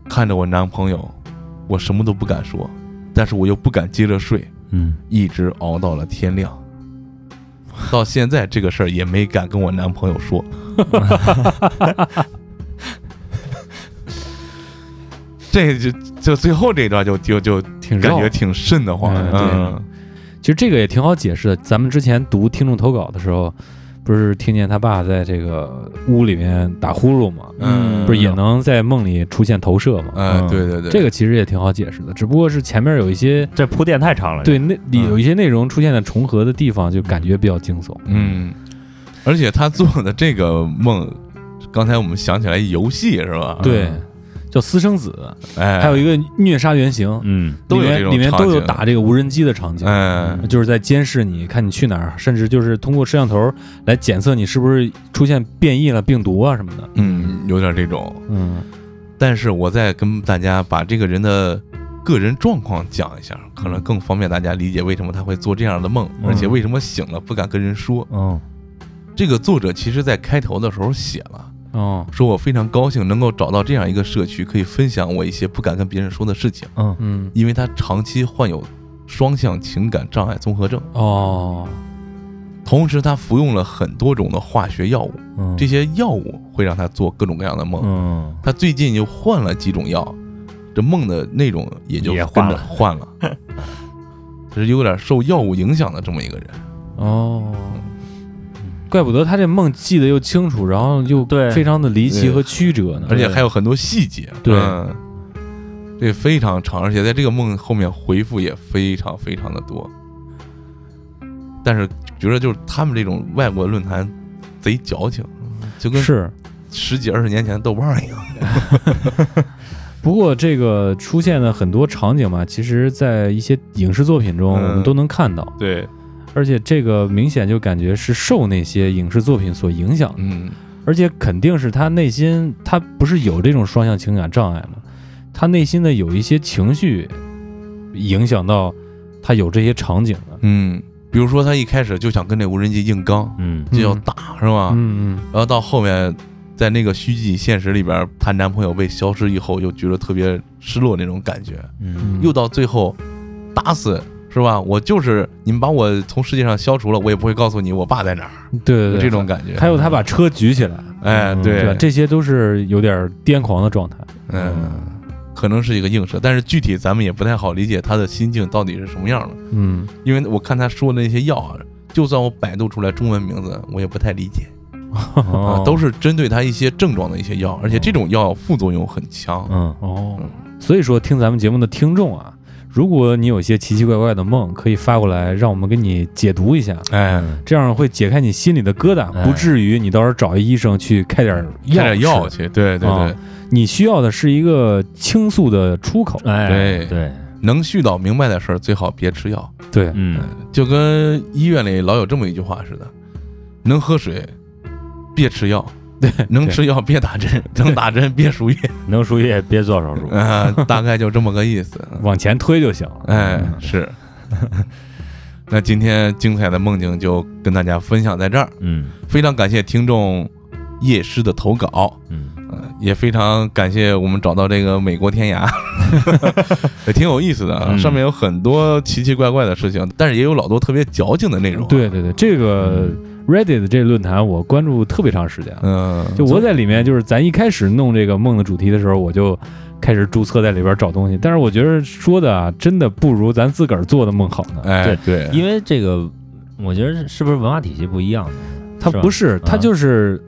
看着我男朋友，我什么都不敢说，但是我又不敢接着睡，嗯一直熬到了天亮。到现在这个事儿也没敢跟我男朋友说。这就就最后这一段就就就挺感觉挺瘆得慌。嗯其实这个也挺好解释的。咱们之前读听众投稿的时候，不是听见他爸在这个屋里面打呼噜吗？嗯不是也能在梦里出现投射吗？哎，嗯对对对，这个其实也挺好解释的，只不过是前面有一些这铺垫太长了。对那里嗯有一些内容出现的重合的地方，就感觉比较惊悚。嗯，而且他做的这个梦，刚才我们想起来游戏是吧？对，叫私生子，哎，还有一个虐杀原型，嗯里都有里面都有打这个无人机的场景。哎，就是在监视你，看你去哪儿，甚至就是通过摄像头来检测你是不是出现变异了、病毒啊什么的。嗯，有点这种。嗯但是我再跟大家把这个人的个人状况讲一下，可能更方便大家理解为什么他会做这样的梦，嗯而且为什么醒了不敢跟人说。嗯这个作者其实在开头的时候写了，哦说我非常高兴能够找到这样一个社区，可以分享我一些不敢跟别人说的事情，嗯嗯因为他长期患有双向情感障碍综合症，哦同时他服用了很多种的化学药物，嗯，这些药物会让他做各种各样的梦。嗯他最近又换了几种药，这梦的内容也就跟着也换了换了，就是有点受药物影响的这么一个人。哦，怪不得他这梦记得又清楚，然后又对非常的离奇和曲折呢。而且还有很多细节，对嗯这非常长，而且在这个梦后面回复也非常非常的多。但是觉得就是他们这种外国论坛贼矫情，就跟是。十几二十年前豆瓣一样。不过这个出现的很多场景嘛，其实在一些影视作品中嗯我们都能看到，对，而且这个明显就感觉是受那些影视作品所影响的，嗯，而且肯定是他内心他不是有这种双向情感障碍吗？他内心的有一些情绪影响到他有这些场景的，嗯，比如说他一开始就想跟那无人机硬刚，嗯就要打，是吧？嗯嗯然后到后面，在那个虚拟现实里边，她男朋友被消失以后，又觉得特别失落那种感觉。嗯又到最后，打死是吧？我就是你们把我从世界上消除了，我也不会告诉你我爸在哪儿，对对对，这种感觉。还有他把车举起来，哎，嗯对这些都是有点癫狂的状态。嗯，可能是一个映射，但是具体咱们也不太好理解他的心境到底是什么样的，嗯，因为我看他说的那些药啊，就算我百度出来中文名字，我也不太理解都是针对他一些症状的一些药，而且这种药副作用很强。嗯哦，所以说听咱们节目的听众啊，如果你有一些奇奇怪怪的梦，可以发过来，让我们给你解读一下，哎，这样会解开你心里的疙瘩，哎。不至于你到时候找一医生去开点药开点药。去，对对对。啊，你需要的是一个倾诉的出口。哎对。对。能絮叨明白的事儿最好别吃药，对，嗯。就跟医院里老有这么一句话似的：能喝水别吃药，对，能吃药别打针，能打针别输液，能输液别做手术。啊，大概就这么个意思。往前推就行了。哎，是。那今天精彩的梦境就跟大家分享在这儿，嗯非常感谢听众夜师的投稿，嗯嗯，也非常感谢我们找到这个美国天涯，也挺有意思的上面有很多奇奇怪怪的事情，但是也有老多特别矫情的内容。，对对对，这个 Reddit 这个论坛我关注特别长时间了。嗯，就我在里面，就是咱一开始弄这个梦的主题的时候，我就开始注册在里边找东西。但是我觉得说的啊，真的不如咱自个儿做的梦好呢。哎，对，因为这个，我觉得是不是文化体系不一样的？是吧他不是，他啊就是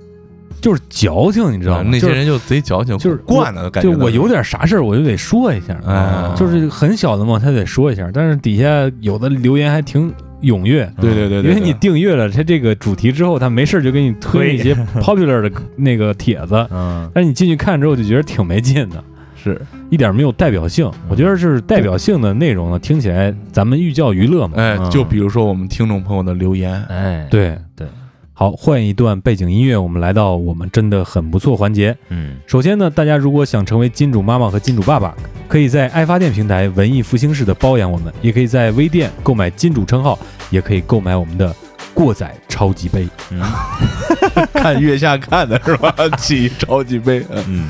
就是矫情，你知道吗？那些人就贼矫情，就是惯了，感觉就我有点啥事儿，我就得说一下，哎就是很小的嘛，他得说一下。但是底下有的留言还挺踊跃，对对对对，因为你订阅了他这个主题之后，他没事儿就给你推一些 popular 的 那个帖子，嗯。但是你进去看之后就觉得挺没劲的。是。一点没有代表性，我觉得是代表性的内容呢，听起来咱们寓教于乐嘛。哎，嗯。就比如说我们听众朋友的留言，哎对。对，好，换一段背景音乐，我们来到我们真的很不错环节。嗯首先呢，大家如果想成为金主妈妈和金主爸爸，可以在爱发电平台文艺复兴式的包养我们，也可以在微店购买金主称号，也可以购买我们的过载超级杯。嗯 看月下看的是吧？起超级杯。嗯嗯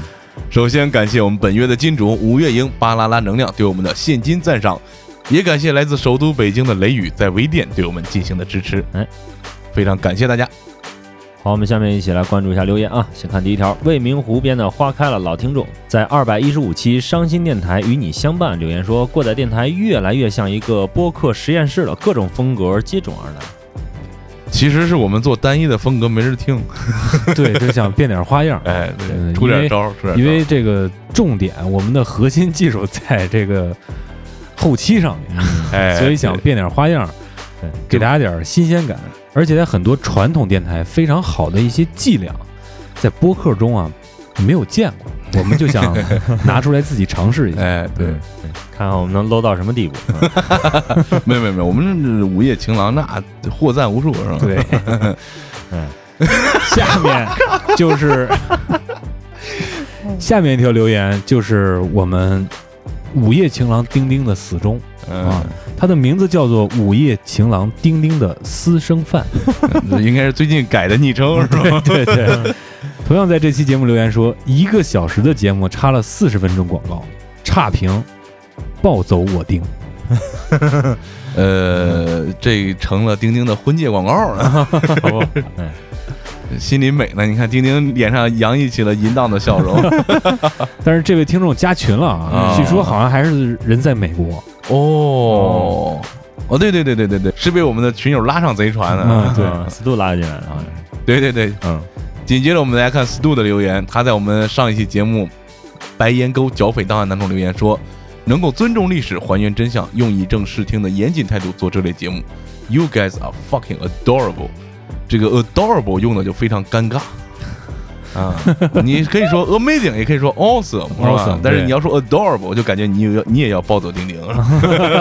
首先感谢我们本月的金主吴月英、巴啦啦能量对我们的现金赞赏，也感谢来自首都北京的雷雨在微店对我们进行的支持。哎，非常感谢大家。好，我们下面一起来关注一下留言啊。先看第一条，未名湖边的花开了老听众在二百一十五期伤心电台与你相伴留言说，过载电台越来越像一个播客实验室了，各种风格接踵而来。其其实是我们做单一的风格没人听，对，就想变点花样。哎，出点招儿，出点招因为这个重点，我们的核心技术在这个后期上面，哎，所以想变点花样，对给大家点新鲜感。而且在很多传统电台非常好的一些伎俩，在播客中啊没有见过，我们就想 拿出来自己尝试一下。哎，对，看看我们能 low 到什么地步。嗯 没有没有没有，我们这午夜情郎那获赞无数是吧？对，嗯，下面就是下面一条留言，就是我们午夜情郎丁丁的死忠，嗯啊，他的名字叫做午夜情郎丁丁的私生饭。这 应该是最近改的昵称是吧？对对，同样在这期节目留言说，一个小时的节目插了四十分钟广告，差评，暴走我丁。呃，这成了丁丁的婚介广告了，嗯心里美呢。你看丁丁脸上洋溢起了淫荡的笑容。但是这位听众加群了啊，啊据说好像还是人在美国。哦，哦，对对对对对对，是被我们的群友拉上贼船的。嗯 对啊，司徒拉进来了啊。对对对，嗯，紧接着我们来看 Stu 的留言，他在我们上一期节目《白岩沟剿匪档案》当中留言说，能够尊重历史、还原真相，用以正视听的严谨态度做这类节目，You guys are fucking adorable。这个 adorable 用的就非常尴尬。啊，你可以说 amazing，也可以说 awesome，是吧 Awesome，但是你要说 adorable，我就感觉你有你也要暴走钉钉。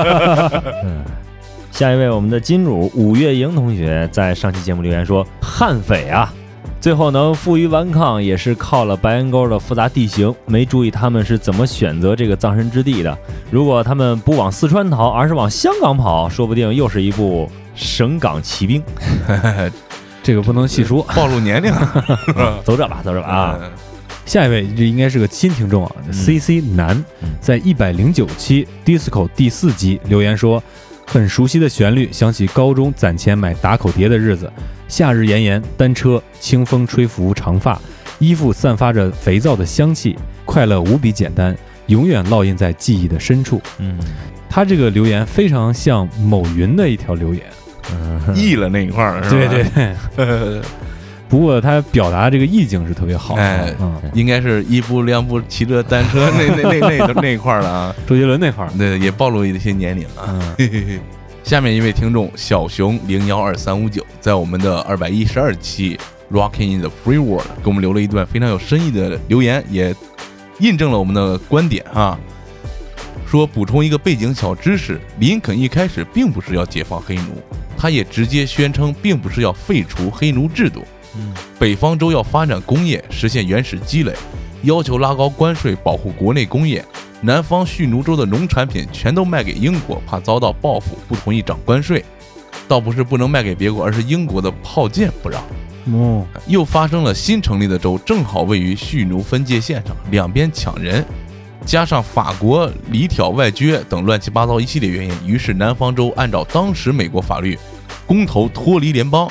下一位我们的金主五月莹同学在上期节目留言说，悍匪啊，最后能负隅顽抗也是靠了白岩沟的复杂地形，没注意他们是怎么选择这个葬身之地的。如果他们不往四川逃，而是往香港跑，说不定又是一部省港奇兵。这个不能细说。暴露年龄 走着吧，走着吧啊！嗯。下一位，这应该是个新听众啊，C C 男嗯，在一百零九期 Disco 第四集留言说，很熟悉的旋律，想起高中攒钱买打口碟的日子，夏日炎炎，单车，清风吹拂长发，衣服散发着肥皂的香气，快乐无比简单，永远烙印在记忆的深处。嗯。他这个留言非常像某云的一条留言，嗯，译了那一块儿，是吧对对对，不过他表达这个意境是特别好的，哎嗯，应该是一步两步骑着单车 那那那那那那一块儿的啊，周杰伦那块儿，对，也暴露了一些年龄啊。嗯，嘿嘿嘿。下面一位听众小熊零幺二三五九，在我们的二百一十二期《Rocking in the Free World》给我们留了一段非常有深意的留言，也印证了我们的观点啊。说补充一个背景小知识，林肯一开始并不是要解放黑奴，他也直接宣称并不是要废除黑奴制度。嗯北方州要发展工业，实现原始积累，要求拉高关税，保护国内工业。南方蓄奴州的农产品全都卖给英国，怕遭到报复，不同意涨关税。倒不是不能卖给别国，而是英国的炮舰不让。哦，又发生了新成立的州，正好位于蓄奴分界线上，两边抢人，加上法国里挑外撅等乱七八糟一系列原因，于是南方州按照当时美国法律，公投脱离联邦。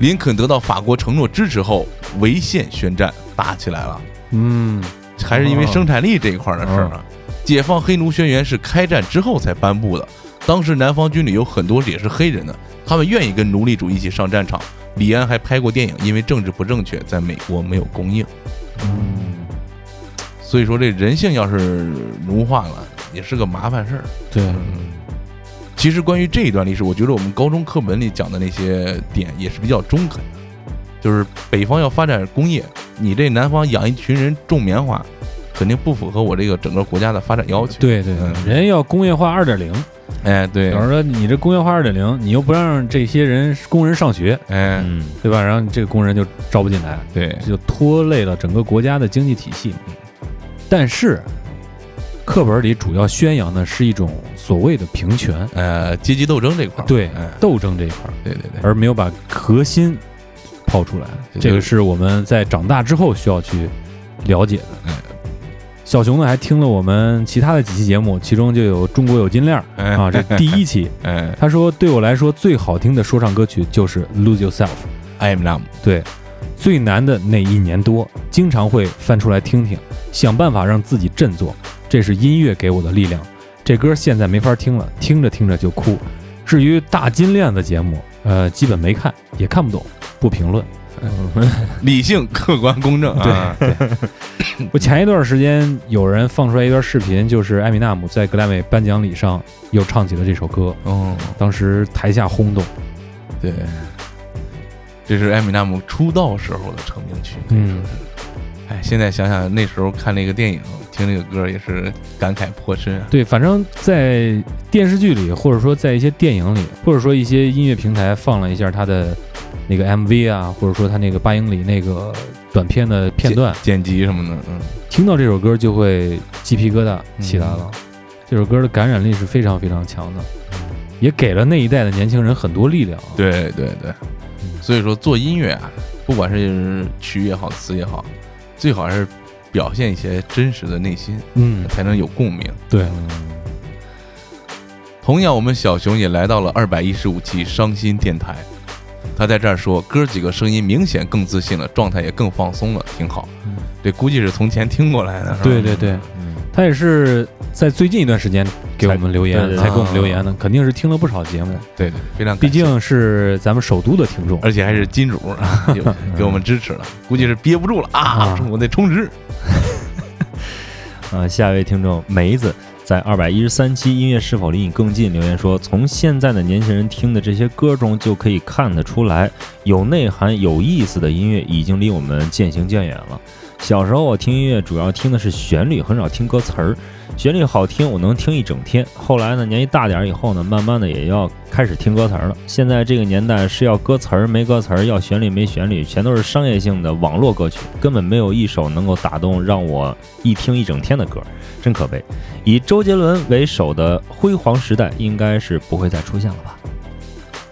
林肯得到法国承诺支持后，违宪宣战，打起来了。嗯，还是因为生产力这一块的事儿啊。解放黑奴宣言是开战之后才颁布的，当时南方军里有很多也是黑人的，他们愿意跟奴隶主一起上战场。李安还拍过电影，因为政治不正确，在美国没有公映。所以说，这人性要是奴化了，也是个麻烦事儿。对，其实关于这一段历史，我觉得我们高中课本里讲的那些点也是比较中肯的，就是北方要发展工业，你这南方养一群人种棉花，肯定不符合我这个整个国家的发展要求。，对对嗯人要工业化二点零，哎，对有人说你这工业化二点零，你又不让这些人工人上学，哎，嗯对吧？然后你这个工人就招不进来，对，就拖累了整个国家的经济体系。但是，课本里主要宣扬的是一种所谓的平权，呃，阶级斗争这块儿，对哎，斗争这一块儿，对对对，而没有把核心抛出来。对这个是我们在长大之后需要去了解的。哎小熊呢还听了我们其他的几期节目，其中就有《中国有金链儿》哎啊，这第一期。哎他说：“对我来说，最好听的说唱歌曲就是《Lose Yourself》。，I am numb，对，最难的那一年多，经常会翻出来听听，想办法让自己振作。这是音乐给我的力量。这歌现在没法听了，听着听着就哭。至于大金链子节目，呃，基本没看，也看不懂，不评论。理性、客观、公正啊。对对，我前一段时间有人放出来一段视频，就是艾米纳姆在格莱美颁奖礼上又唱起了这首歌，哦，当时台下轰动。对，这是艾米纳姆出道时候的成名曲。嗯，哎，现在想想那时候看那个电影，听那个歌也是感慨颇深啊。对，反正在电视剧里，或者说在一些电影里，或者说一些音乐平台放了一下他的那个 MV 啊，或者说他那个八英里那个短片的片段，剪辑什么的，嗯，听到这首歌就会鸡皮疙瘩起来了。这首歌的感染力是非常非常强的，也给了那一代的年轻人很多力量啊。对对对，所以说做音乐啊，不管是曲也好，词也好，最好还是表现一些真实的内心，嗯，才能有共鸣。对，同样，我们小熊也来到了二百一十五期伤心电台。他在这儿说，哥几个声音明显更自信了，状态也更放松了，挺好。这估计是从前听过来的，是吧对对对，嗯，他也是在最近一段时间给我们留言，才给我们留言的，肯定是听了不少节目，对对，非常毕竟是咱们首都的听众。而且还是金主啊，给我们支持了，估计是憋不住了啊啊，我得充值。啊，下一位听众梅子在二百一十三期《音乐是否离你更近》留言说，从现在的年轻人听的这些歌中就可以看得出来，有内涵、有意思的音乐已经离我们渐行渐远了。小时候我听音乐主要听的是旋律，很少听歌词儿。旋律好听，我能听一整天。后来呢，年纪大点以后呢，慢慢的也要开始听歌词儿了。现在这个年代是要歌词儿没歌词儿，要旋律没旋律，全都是商业性的网络歌曲，根本没有一首能够打动让我一听一整天的歌，真可悲。以周杰伦为首的辉煌时代应该是不会再出现了吧？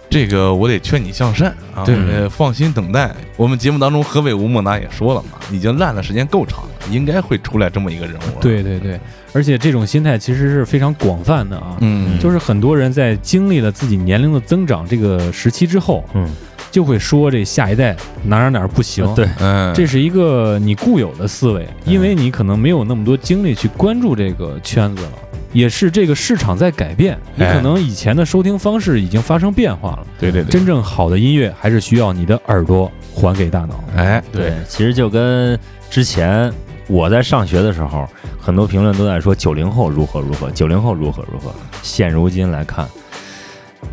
这个我得劝你向善啊，对呃，放心等待。我们节目当中，河北吴孟达也说了嘛，已经烂的时间够长了，应该会出来这么一个人物了。，对对对，而且这种心态其实是非常广泛的啊。嗯，就是很多人在经历了自己年龄的增长这个时期之后，嗯，就会说这下一代哪哪哪儿不行。对，嗯，这是一个你固有的思维，因为你可能没有那么多精力去关注这个圈子了，也是这个市场在改变，你哎可能以前的收听方式已经发生变化了。对对对，真正好的音乐还是需要你的耳朵还给大脑。哎，对，其实就跟之前我在上学的时候，很多评论都在说九零后如何如何，九零后如何如何。现如今来看，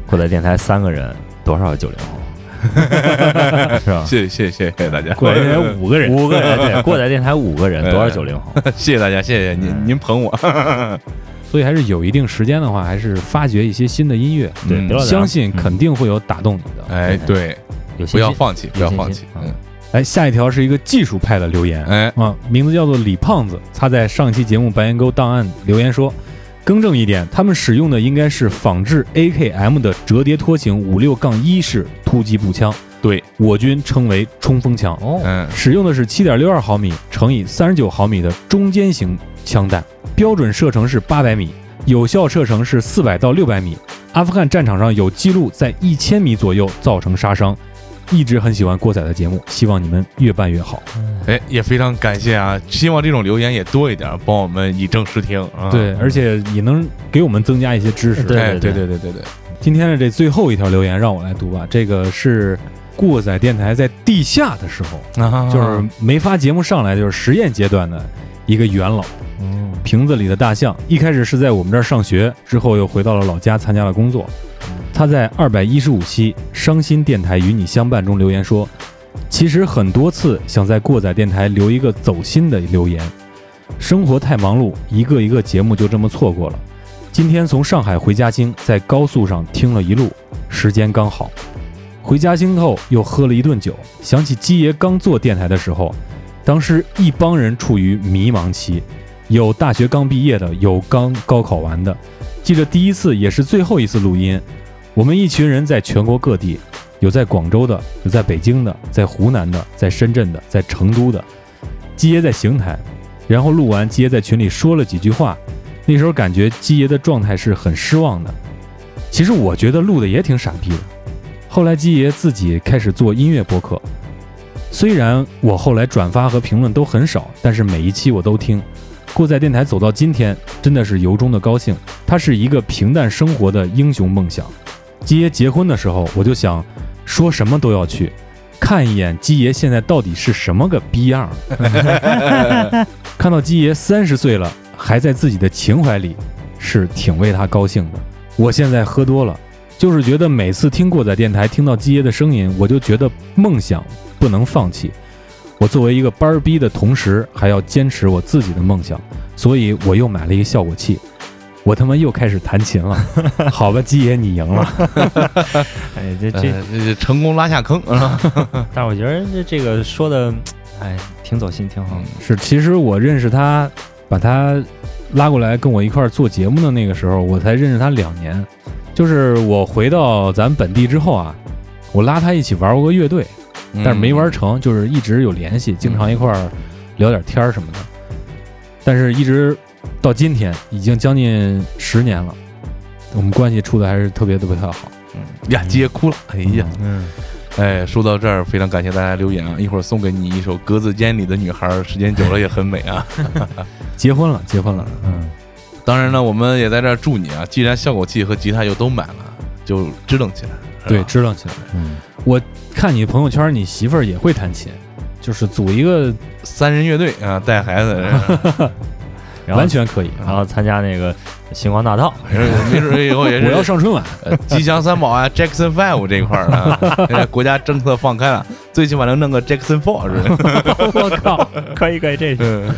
过载电台三个人，多少九零后？是吧？谢谢谢谢大家，过来电台五个人，五个人，对，过载电台五个人，多少哎九零后？谢谢大家，谢谢您嗯您捧我，所以还是有一定时间的话，还是发掘一些新的音乐，对，相信肯定会有打动你的。哎，对，不要放弃，不要放弃嗯，来，下一条是一个技术派的留言，哎，啊，名字叫做李胖子，他在上期节目白岩沟档案留言说，更正一点，他们使用的应该是仿制 AKM 的折叠拖型五六杠一式突击步枪，对，我军称为冲锋枪，哦，嗯，使用的是七点六二毫米乘以三十九毫米的中间型枪弹，标准射程是八百米，有效射程是四百到六百米。阿富汗战场上有记录在一千米左右造成杀伤。一直很喜欢郭仔的节目，希望你们越办越好。哎，也非常感谢啊，希望这种留言也多一点，帮我们以正视听啊。对，而且也能给我们增加一些知识。对哎，对对对对对，今天的这最后一条留言让我来读吧，这个是过载电台在地下的时候，啊就是没发节目上来，就是实验阶段的一个元老，嗯瓶子里的大象。一开始是在我们这儿上学，之后又回到了老家参加了工作。他在二百一十五期《伤心电台与你相伴》中留言说：“其实很多次想在过载电台留一个走心的留言，生活太忙碌，一个一个节目就这么错过了。今天从上海回嘉兴，在高速上听了一路，时间刚好。回嘉兴后又喝了一顿酒，想起鸡爷刚做电台的时候，当时一帮人处于迷茫期，有大学刚毕业的，有刚高考完的。记着第一次也是最后一次录音，我们一群人在全国各地，有在广州的，有在北京的，在湖南的，在深圳的，在成都的。鸡爷在邢台，然后录完，鸡爷在群里说了几句话。那时候感觉鸡爷的状态是很失望的。其实我觉得录的也挺傻逼的。后来鸡爷自己开始做音乐播客，虽然我后来转发和评论都很少，但是每一期我都听。过载电台走到今天，真的是由衷的高兴。它是一个平淡生活的英雄梦想。基爷结婚的时候，我就想说什么都要去看一眼基爷现在到底是什么个逼样儿。看到基爷三十岁了还在自己的情怀里，是挺为他高兴的。我现在喝多了，就是觉得每次听过载电台，听到基爷的声音，我就觉得梦想不能放弃。我作为一个班儿逼的同时，还要坚持我自己的梦想，所以我又买了一个效果器。我他妈又开始弹琴了，好吧，鸡爷你赢了。哎，这这这，这成功拉下坑啊！但是我觉得这这个说的，哎，挺走心，挺好。是，其实我认识他，把他拉过来跟我一块儿做节目的那个时候，我才认识他两年。就是我回到咱本地之后啊，我拉他一起玩过乐队，但是没玩成，就是一直有联系，经常一块儿聊点天儿什么的。但是一直到今天，已经将近十年了，我们关系处的还是特别特别好。嗯呀，接哭了，哎呀，嗯，哎，说到这儿，非常感谢大家留言啊！一会儿送给你一首《格子间里的女孩》，时间久了也很美啊。结婚了，结婚了，嗯，当然呢，我们也在这儿祝你啊！既然效果器和吉他又都买了，就支棱起来。对，支棱起来。嗯，我看你朋友圈，你媳妇儿也会弹琴，就是组一个三人乐队啊，带孩子，然后 完全可以。然后参加那个星光大道，没准以后也是我要上春晚，呃吉祥三宝啊，Jackson Five 这一块儿啊，国家政策放开了，最起码能弄个 Jackson Four 是吧？我靠！可以可以，这是嗯。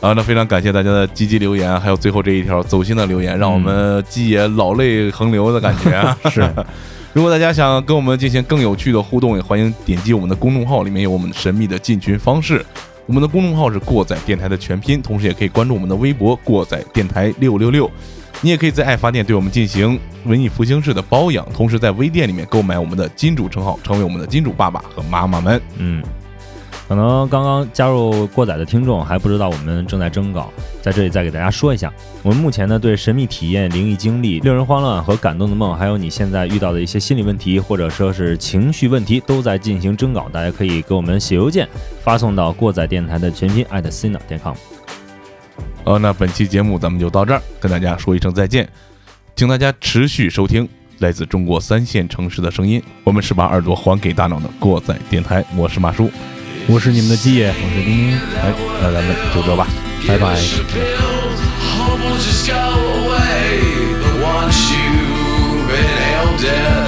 啊，那非常感谢大家的积极留言，还有最后这一条走心的留言，让我们鸡爷老泪横流的感觉啊！是，如果大家想跟我们进行更有趣的互动，也欢迎点击我们的公众号，里面有我们神秘的进群方式。我们的公众号是过载电台的全拼，同时也可以关注我们的微博“过载电台六六六”。你也可以在爱发电对我们进行文艺复兴式的包养，同时在微店里面购买我们的金主称号，成为我们的金主爸爸和妈妈们。嗯，可能刚刚加入过载的听众还不知道我们正在征稿，在这里再给大家说一下，我们目前呢对神秘体验、灵异经历、令人慌乱和感动的梦，还有你现在遇到的一些心理问题或者说是情绪问题，都在进行征稿，大家可以给我们写邮件发送到过载电台的全拼 at sina 点 com。呃，那本期节目咱们就到这儿，跟大家说一声再见，请大家持续收听来自中国三线城市的声音。我们是把耳朵还给大脑的过载电台，我是马叔，我是你们的鸡爷，我是丁丁，哎，那咱们就这吧。拜拜。Hope will just go away. But once you've been held dead,